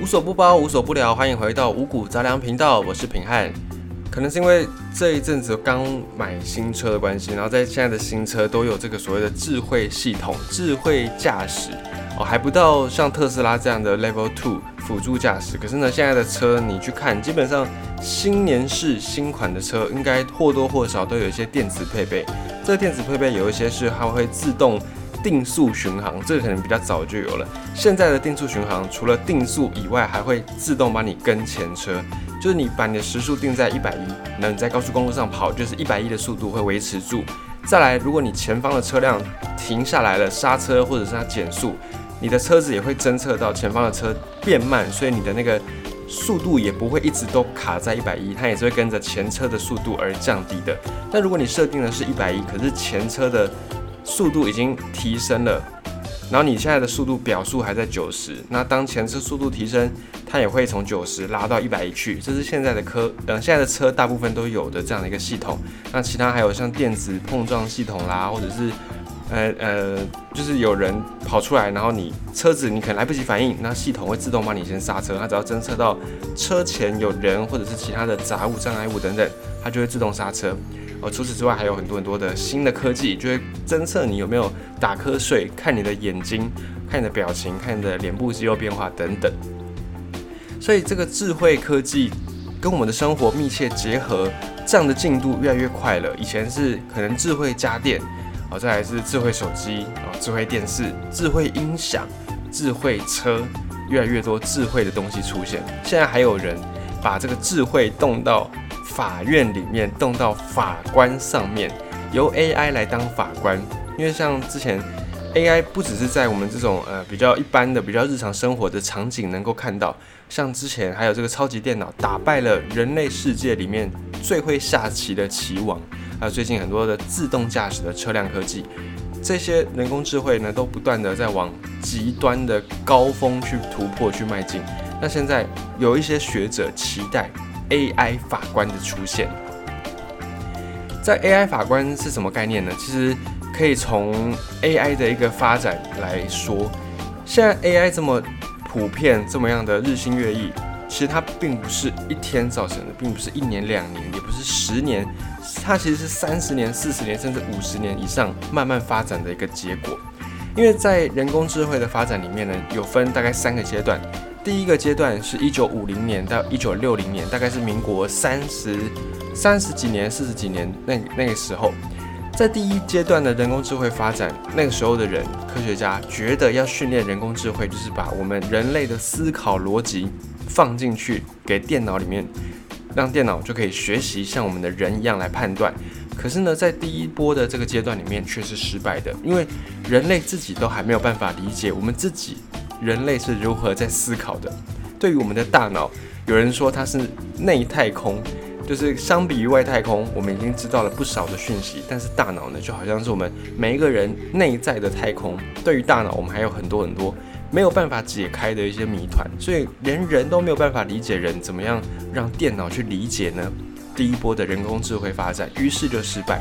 无所不包，无所不聊，欢迎回到五谷杂粮频道，我是平汉。可能是因为这一阵子刚买新车的关系，然后在现在的新车都有这个所谓的智慧系统、智慧驾驶哦，还不到像特斯拉这样的 Level Two 辅助驾驶。可是呢，现在的车你去看，基本上新年式新款的车应该或多或少都有一些电子配备。这个电子配备有一些是它会自动。定速巡航，这个可能比较早就有了。现在的定速巡航，除了定速以外，还会自动帮你跟前车，就是你把你的时速定在一百一，那你在高速公路上跑，就是一百一的速度会维持住。再来，如果你前方的车辆停下来了，刹车或者是它减速，你的车子也会侦测到前方的车变慢，所以你的那个速度也不会一直都卡在一百一，它也是会跟着前车的速度而降低的。但如果你设定的是一百一，可是前车的速度已经提升了，然后你现在的速度表速还在九十，那当前车速度提升，它也会从九十拉到一百一去。这是现在的科，呃，现在的车大部分都有的这样的一个系统。那其他还有像电子碰撞系统啦，或者是，呃呃，就是有人跑出来，然后你车子你可能来不及反应，那系统会自动帮你先刹车。它只要侦测到车前有人或者是其他的杂物、障碍物等等，它就会自动刹车。哦，除此之外还有很多很多的新的科技，就会侦测你有没有打瞌睡，看你的眼睛，看你的表情，看你的脸部肌肉变化等等。所以这个智慧科技跟我们的生活密切结合，这样的进度越来越快了。以前是可能智慧家电，哦，再来是智慧手机，哦，智慧电视，智慧音响，智慧车，越来越多智慧的东西出现。现在还有人把这个智慧动到。法院里面动到法官上面，由 AI 来当法官，因为像之前 AI 不只是在我们这种呃比较一般的、比较日常生活的场景能够看到，像之前还有这个超级电脑打败了人类世界里面最会下棋的棋王，还有最近很多的自动驾驶的车辆科技，这些人工智慧呢都不断的在往极端的高峰去突破去迈进。那现在有一些学者期待。AI 法官的出现，在 AI 法官是什么概念呢？其实可以从 AI 的一个发展来说，现在 AI 这么普遍，这么样的日新月异，其实它并不是一天造成的，并不是一年两年，也不是十年，它其实是三十年、四十年甚至五十年以上慢慢发展的一个结果。因为在人工智慧的发展里面呢，有分大概三个阶段。第一个阶段是一九五零年到一九六零年，大概是民国三十三十几年、四十几年那那个时候，在第一阶段的人工智慧发展，那个时候的人科学家觉得要训练人工智慧，就是把我们人类的思考逻辑放进去给电脑里面，让电脑就可以学习像我们的人一样来判断。可是呢，在第一波的这个阶段里面却是失败的，因为人类自己都还没有办法理解我们自己。人类是如何在思考的？对于我们的大脑，有人说它是内太空，就是相比于外太空，我们已经知道了不少的讯息。但是大脑呢，就好像是我们每一个人内在的太空。对于大脑，我们还有很多很多没有办法解开的一些谜团，所以连人都没有办法理解人，怎么样让电脑去理解呢？第一波的人工智慧发展，于是就失败。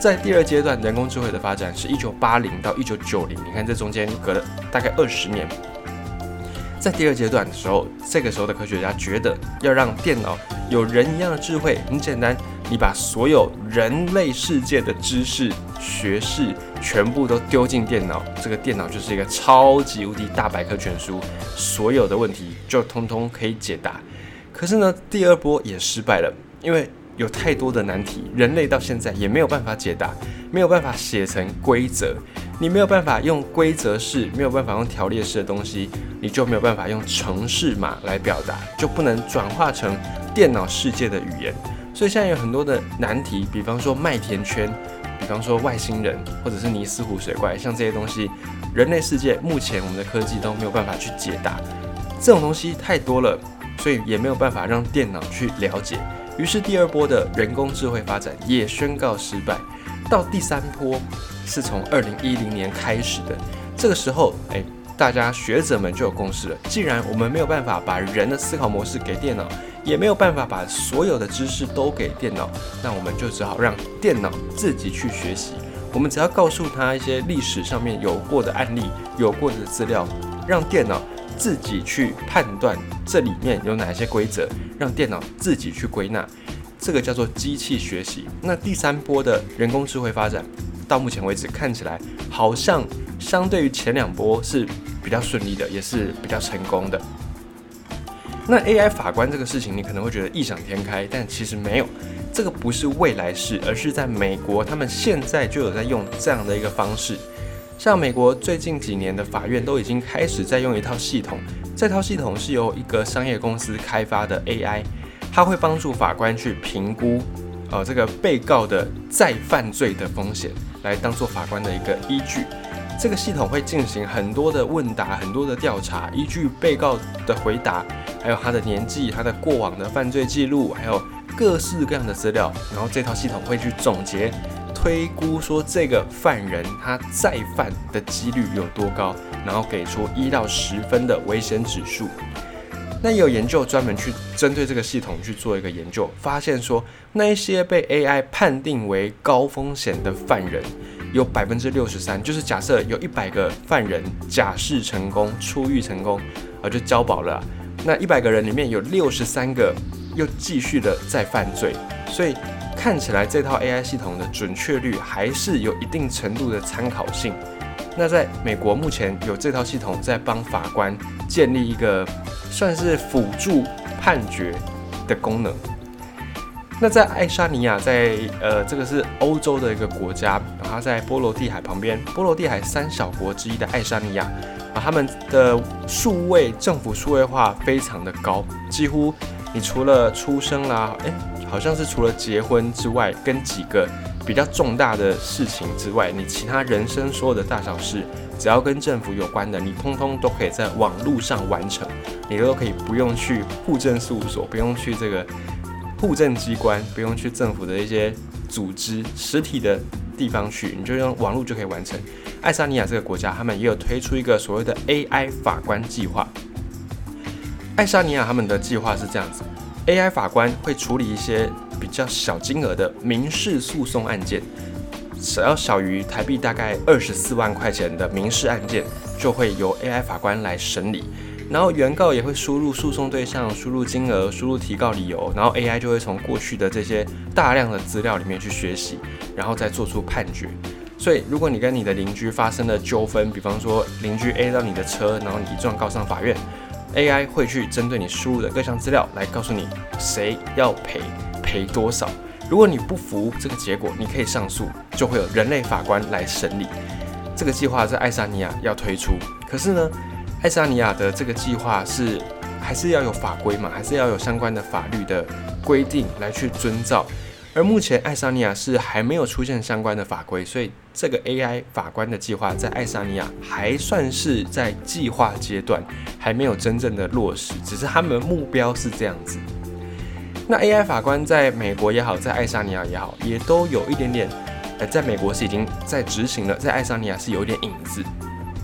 在第二阶段，人工智慧的发展是一九八零到一九九零，你看这中间隔了大概二十年。在第二阶段的时候，这个时候的科学家觉得要让电脑有人一样的智慧，很简单，你把所有人类世界的知识、学识全部都丢进电脑，这个电脑就是一个超级无敌大百科全书，所有的问题就通通可以解答。可是呢，第二波也失败了，因为。有太多的难题，人类到现在也没有办法解答，没有办法写成规则。你没有办法用规则式，没有办法用条列式的东西，你就没有办法用程式码来表达，就不能转化成电脑世界的语言。所以现在有很多的难题，比方说麦田圈，比方说外星人，或者是尼斯湖水怪，像这些东西，人类世界目前我们的科技都没有办法去解答。这种东西太多了，所以也没有办法让电脑去了解。于是第二波的人工智慧发展也宣告失败，到第三波是从二零一零年开始的。这个时候，哎，大家学者们就有共识了：既然我们没有办法把人的思考模式给电脑，也没有办法把所有的知识都给电脑，那我们就只好让电脑自己去学习。我们只要告诉他一些历史上面有过的案例、有过的资料，让电脑自己去判断这里面有哪些规则，让电脑自己去归纳，这个叫做机器学习。那第三波的人工智慧发展，到目前为止看起来好像相对于前两波是比较顺利的，也是比较成功的。那 AI 法官这个事情，你可能会觉得异想天开，但其实没有，这个不是未来式，而是在美国，他们现在就有在用这样的一个方式。像美国最近几年的法院都已经开始在用一套系统，这套系统是由一个商业公司开发的 AI，它会帮助法官去评估，呃，这个被告的再犯罪的风险，来当做法官的一个依据。这个系统会进行很多的问答，很多的调查，依据被告的回答，还有他的年纪、他的过往的犯罪记录，还有各式各样的资料，然后这套系统会去总结、推估说这个犯人他再犯的几率有多高，然后给出一到十分的危险指数。那有研究专门去针对这个系统去做一个研究，发现说那一些被 AI 判定为高风险的犯人。有百分之六十三，就是假设有一百个犯人假释成功、出狱成功，啊，就交保了。那一百个人里面有六十三个又继续的再犯罪，所以看起来这套 AI 系统的准确率还是有一定程度的参考性。那在美国目前有这套系统在帮法官建立一个算是辅助判决的功能。那在爱沙尼亚，在呃，这个是欧洲的一个国家，然后在波罗的海旁边，波罗的海三小国之一的爱沙尼亚，啊，他们的数位政府数位化非常的高，几乎你除了出生啦，诶，好像是除了结婚之外，跟几个比较重大的事情之外，你其他人生所有的大小事，只要跟政府有关的，你通通都可以在网络上完成，你都可以不用去户政事务所，不用去这个。户政机关不用去政府的一些组织实体的地方去，你就用网络就可以完成。爱沙尼亚这个国家，他们也有推出一个所谓的 AI 法官计划。爱沙尼亚他们的计划是这样子：AI 法官会处理一些比较小金额的民事诉讼案件，只要小于台币大概二十四万块钱的民事案件，就会由 AI 法官来审理。然后原告也会输入诉讼对象、输入金额、输入提告理由，然后 AI 就会从过去的这些大量的资料里面去学习，然后再做出判决。所以，如果你跟你的邻居发生了纠纷，比方说邻居 A 到你的车，然后你一状告上法院，AI 会去针对你输入的各项资料来告诉你谁要赔赔多少。如果你不服这个结果，你可以上诉，就会有人类法官来审理。这个计划在爱沙尼亚要推出，可是呢？爱沙尼亚的这个计划是还是要有法规嘛，还是要有相关的法律的规定来去遵照。而目前爱沙尼亚是还没有出现相关的法规，所以这个 AI 法官的计划在爱沙尼亚还算是在计划阶段，还没有真正的落实。只是他们目标是这样子。那 AI 法官在美国也好，在爱沙尼亚也好，也都有一点点，呃，在美国是已经在执行了，在爱沙尼亚是有点影子。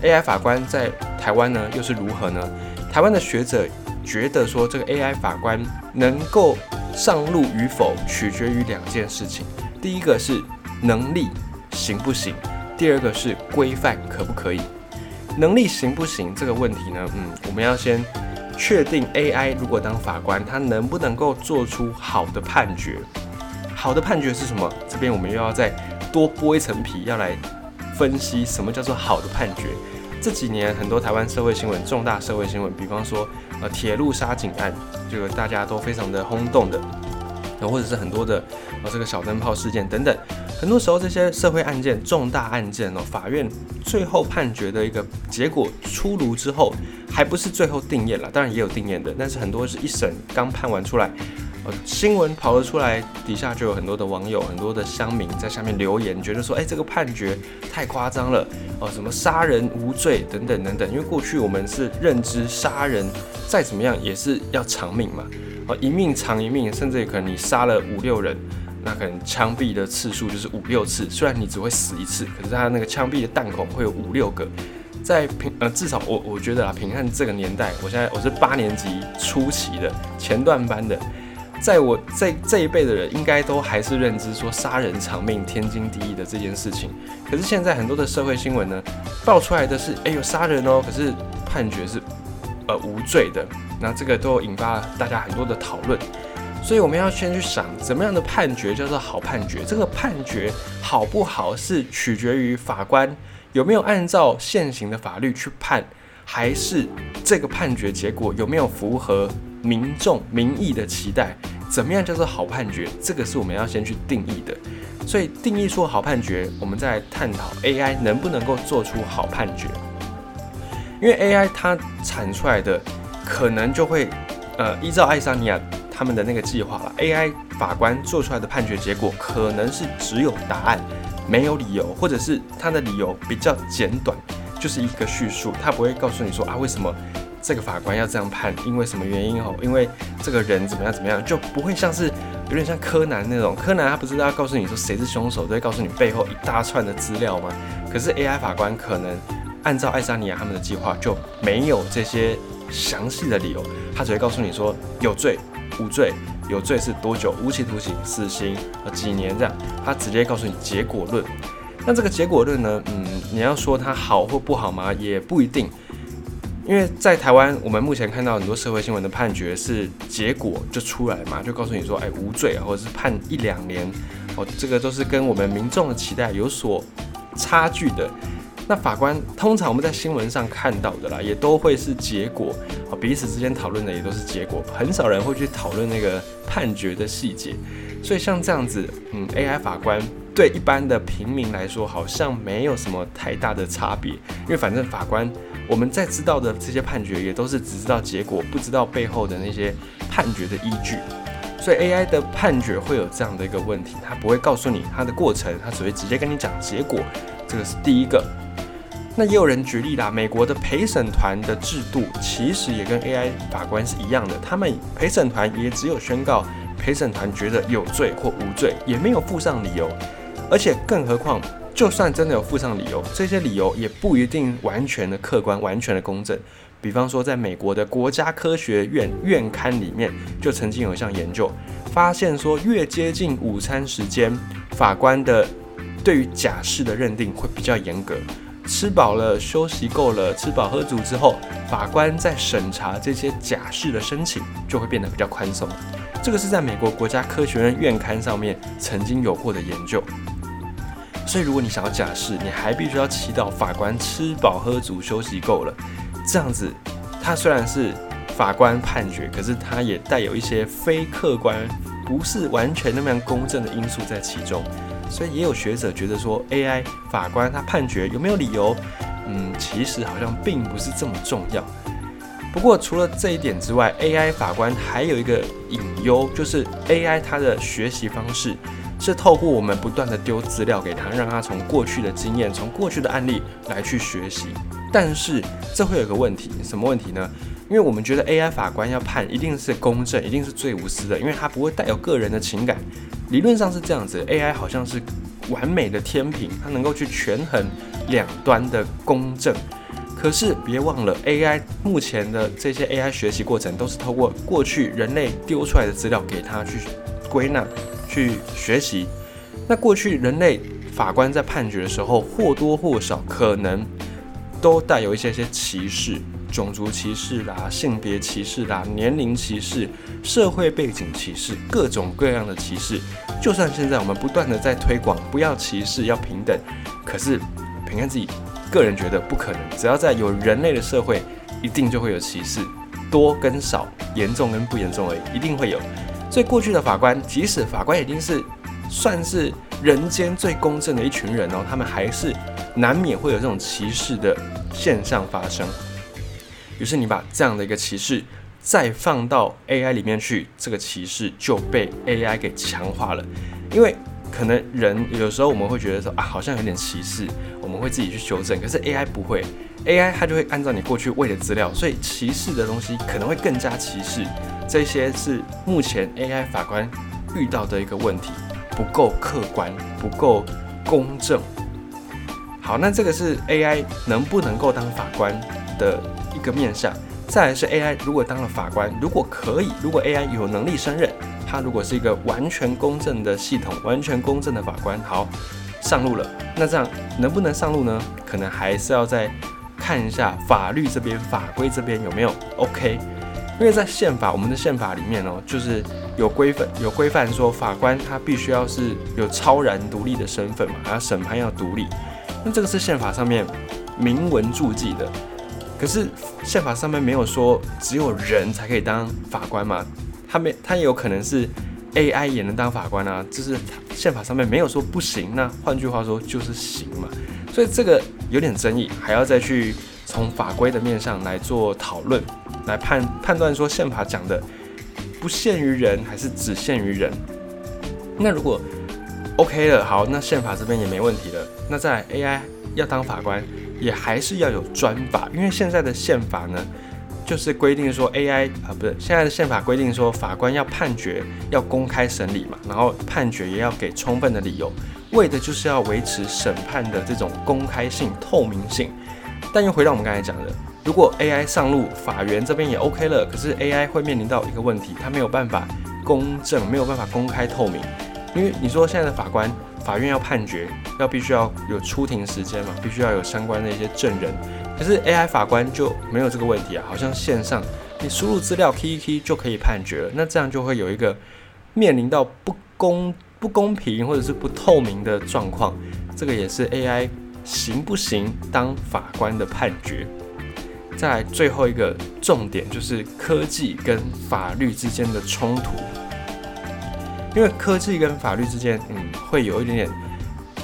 AI 法官在台湾呢，又是如何呢？台湾的学者觉得说，这个 AI 法官能够上路与否，取决于两件事情。第一个是能力行不行，第二个是规范可不可以。能力行不行这个问题呢？嗯，我们要先确定 AI 如果当法官，他能不能够做出好的判决？好的判决是什么？这边我们又要再多剥一层皮，要来。分析什么叫做好的判决？这几年很多台湾社会新闻，重大社会新闻，比方说呃铁路杀警案，这个大家都非常的轰动的，然后或者是很多的呃这个小灯泡事件等等，很多时候这些社会案件、重大案件哦，法院最后判决的一个结果出炉之后，还不是最后定验了，当然也有定验的，但是很多是一审刚判完出来。新闻跑了出来，底下就有很多的网友、很多的乡民在下面留言，觉得说：“哎，这个判决太夸张了哦，什么杀人无罪等等等等。”因为过去我们是认知杀人再怎么样也是要偿命嘛，哦，一命偿一命，甚至可能你杀了五六人，那可能枪毙的次数就是五六次。虽然你只会死一次，可是他那个枪毙的弹孔会有五六个。在平呃，至少我我觉得啊，平汉这个年代，我现在我是八年级初期的前段班的。在我这这一辈的人，应该都还是认知说杀人偿命天经地义的这件事情。可是现在很多的社会新闻呢，爆出来的是，哎有杀人哦，可是判决是呃无罪的。那这个都引发大家很多的讨论。所以我们要先去想，怎么样的判决叫做好判决？这个判决好不好，是取决于法官有没有按照现行的法律去判，还是这个判决结果有没有符合民众民意的期待？怎么样叫做好判决？这个是我们要先去定义的。所以定义出好判决，我们再探讨 AI 能不能够做出好判决。因为 AI 它产出来的可能就会，呃，依照爱沙尼亚。他们的那个计划了，AI 法官做出来的判决结果可能是只有答案，没有理由，或者是他的理由比较简短，就是一个叙述，他不会告诉你说啊为什么这个法官要这样判，因为什么原因哦，因为这个人怎么样怎么样，就不会像是有点像柯南那种，柯南他不是要告诉你说谁是凶手，都会告诉你背后一大串的资料吗？可是 AI 法官可能按照爱沙尼亚他们的计划就没有这些详细的理由，他只会告诉你说有罪。无罪，有罪是多久？无期徒刑、死刑呃几年这样？他直接告诉你结果论。那这个结果论呢？嗯，你要说它好或不好吗？也不一定。因为在台湾，我们目前看到很多社会新闻的判决是结果就出来嘛，就告诉你说，哎，无罪，或者是判一两年哦，这个都是跟我们民众的期待有所差距的。那法官通常我们在新闻上看到的啦，也都会是结果啊，彼此之间讨论的也都是结果，很少人会去讨论那个判决的细节。所以像这样子，嗯，AI 法官对一般的平民来说好像没有什么太大的差别，因为反正法官我们在知道的这些判决也都是只知道结果，不知道背后的那些判决的依据。所以 AI 的判决会有这样的一个问题，它不会告诉你它的过程，它只会直接跟你讲结果。这个是第一个。那也有人举例啦，美国的陪审团的制度其实也跟 AI 法官是一样的，他们陪审团也只有宣告陪审团觉得有罪或无罪，也没有附上理由，而且更何况，就算真的有附上理由，这些理由也不一定完全的客观、完全的公正。比方说，在美国的国家科学院院刊里面，就曾经有一项研究发现说，越接近午餐时间，法官的对于假释的认定会比较严格。吃饱了，休息够了，吃饱喝足之后，法官在审查这些假释的申请就会变得比较宽松。这个是在美国国家科学院院刊上面曾经有过的研究。所以，如果你想要假释，你还必须要祈祷法官吃饱喝足、休息够了。这样子，它虽然是法官判决，可是它也带有一些非客观、不是完全那么样公正的因素在其中。所以也有学者觉得说，AI 法官他判决有没有理由，嗯，其实好像并不是这么重要。不过除了这一点之外，AI 法官还有一个隐忧，就是 AI 它的学习方式是透过我们不断的丢资料给他，让他从过去的经验、从过去的案例来去学习。但是这会有个问题，什么问题呢？因为我们觉得 AI 法官要判一定是公正，一定是最无私的，因为他不会带有个人的情感。理论上是这样子，AI 好像是完美的天平，它能够去权衡两端的公正。可是别忘了，AI 目前的这些 AI 学习过程都是透过过去人类丢出来的资料给他去归纳、去学习。那过去人类法官在判决的时候，或多或少可能都带有一些些歧视。种族歧视啦，性别歧视啦，年龄歧视，社会背景歧视，各种各样的歧视。就算现在我们不断的在推广不要歧视，要平等，可是平安自己个人觉得不可能。只要在有人类的社会，一定就会有歧视，多跟少，严重跟不严重而已，一定会有。所以过去的法官，即使法官已经是算是人间最公正的一群人哦，他们还是难免会有这种歧视的现象发生。于是你把这样的一个歧视再放到 AI 里面去，这个歧视就被 AI 给强化了。因为可能人有时候我们会觉得说啊，好像有点歧视，我们会自己去修正。可是 AI 不会，AI 它就会按照你过去喂的资料，所以歧视的东西可能会更加歧视。这些是目前 AI 法官遇到的一个问题，不够客观，不够公正。好，那这个是 AI 能不能够当法官的？一个面向，再来是 AI，如果当了法官，如果可以，如果 AI 有能力胜任，它如果是一个完全公正的系统，完全公正的法官，好上路了，那这样能不能上路呢？可能还是要再看一下法律这边法规这边有没有 OK。因为在宪法，我们的宪法里面哦，就是有规范有规范说法官他必须要是有超然独立的身份嘛，还要审判要独立。那这个是宪法上面明文注记的。可是宪法上面没有说只有人才可以当法官嘛？他没他也有可能是 AI 也能当法官啊，就是宪法上面没有说不行。那换句话说就是行嘛。所以这个有点争议，还要再去从法规的面上来做讨论。来判判断说宪法讲的不限于人还是只限于人？那如果 OK 了，好，那宪法这边也没问题了。那在 AI 要当法官，也还是要有专法，因为现在的宪法呢，就是规定说 AI 啊，不是现在的宪法规定说法官要判决要公开审理嘛，然后判决也要给充分的理由，为的就是要维持审判的这种公开性、透明性。但又回到我们刚才讲的。如果 AI 上路，法院这边也 OK 了，可是 AI 会面临到一个问题，它没有办法公正，没有办法公开透明。因为你说现在的法官，法院要判决，要必须要有出庭时间嘛，必须要有相关的一些证人。可是 AI 法官就没有这个问题啊，好像线上你输入资料 ke ke 就可以判决了。那这样就会有一个面临到不公不公平或者是不透明的状况。这个也是 AI 行不行当法官的判决。再最后一个重点就是科技跟法律之间的冲突，因为科技跟法律之间，嗯，会有一点点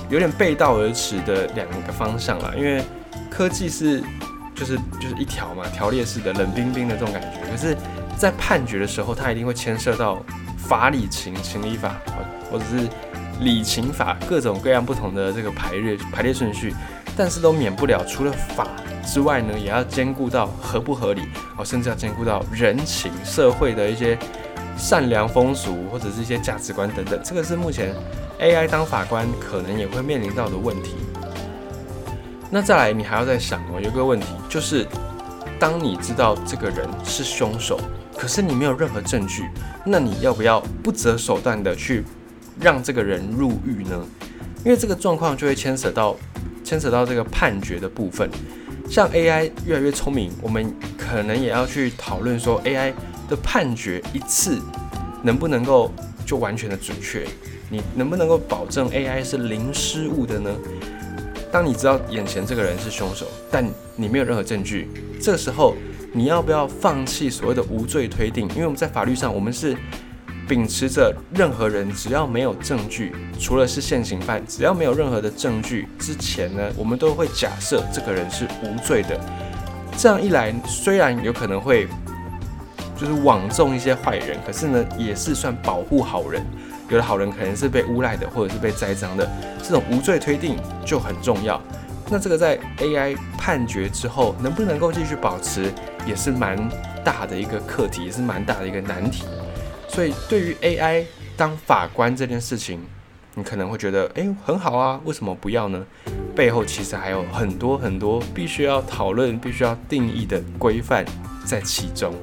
有点背道而驰的两个方向啦。因为科技是就是就是一条嘛，条列式的冷冰冰的这种感觉，可是，在判决的时候，它一定会牵涉到法理情、情理法，或者是理情法各种各样不同的这个排列排列顺序，但是都免不了除了法。之外呢，也要兼顾到合不合理哦，甚至要兼顾到人情社会的一些善良风俗或者是一些价值观等等。这个是目前 AI 当法官可能也会面临到的问题。那再来，你还要再想哦，有个问题就是，当你知道这个人是凶手，可是你没有任何证据，那你要不要不择手段的去让这个人入狱呢？因为这个状况就会牵扯到牵扯到这个判决的部分。像 AI 越来越聪明，我们可能也要去讨论说 AI 的判决一次能不能够就完全的准确？你能不能够保证 AI 是零失误的呢？当你知道眼前这个人是凶手，但你没有任何证据，这时候你要不要放弃所谓的无罪推定？因为我们在法律上，我们是。秉持着任何人只要没有证据，除了是现行犯，只要没有任何的证据之前呢，我们都会假设这个人是无罪的。这样一来，虽然有可能会就是网中一些坏人，可是呢，也是算保护好人。有的好人可能是被诬赖的，或者是被栽赃的，这种无罪推定就很重要。那这个在 AI 判决之后，能不能够继续保持，也是蛮大的一个课题，也是蛮大的一个难题。所以，对于 AI 当法官这件事情，你可能会觉得，诶，很好啊，为什么不要呢？背后其实还有很多很多必须要讨论、必须要定义的规范在其中。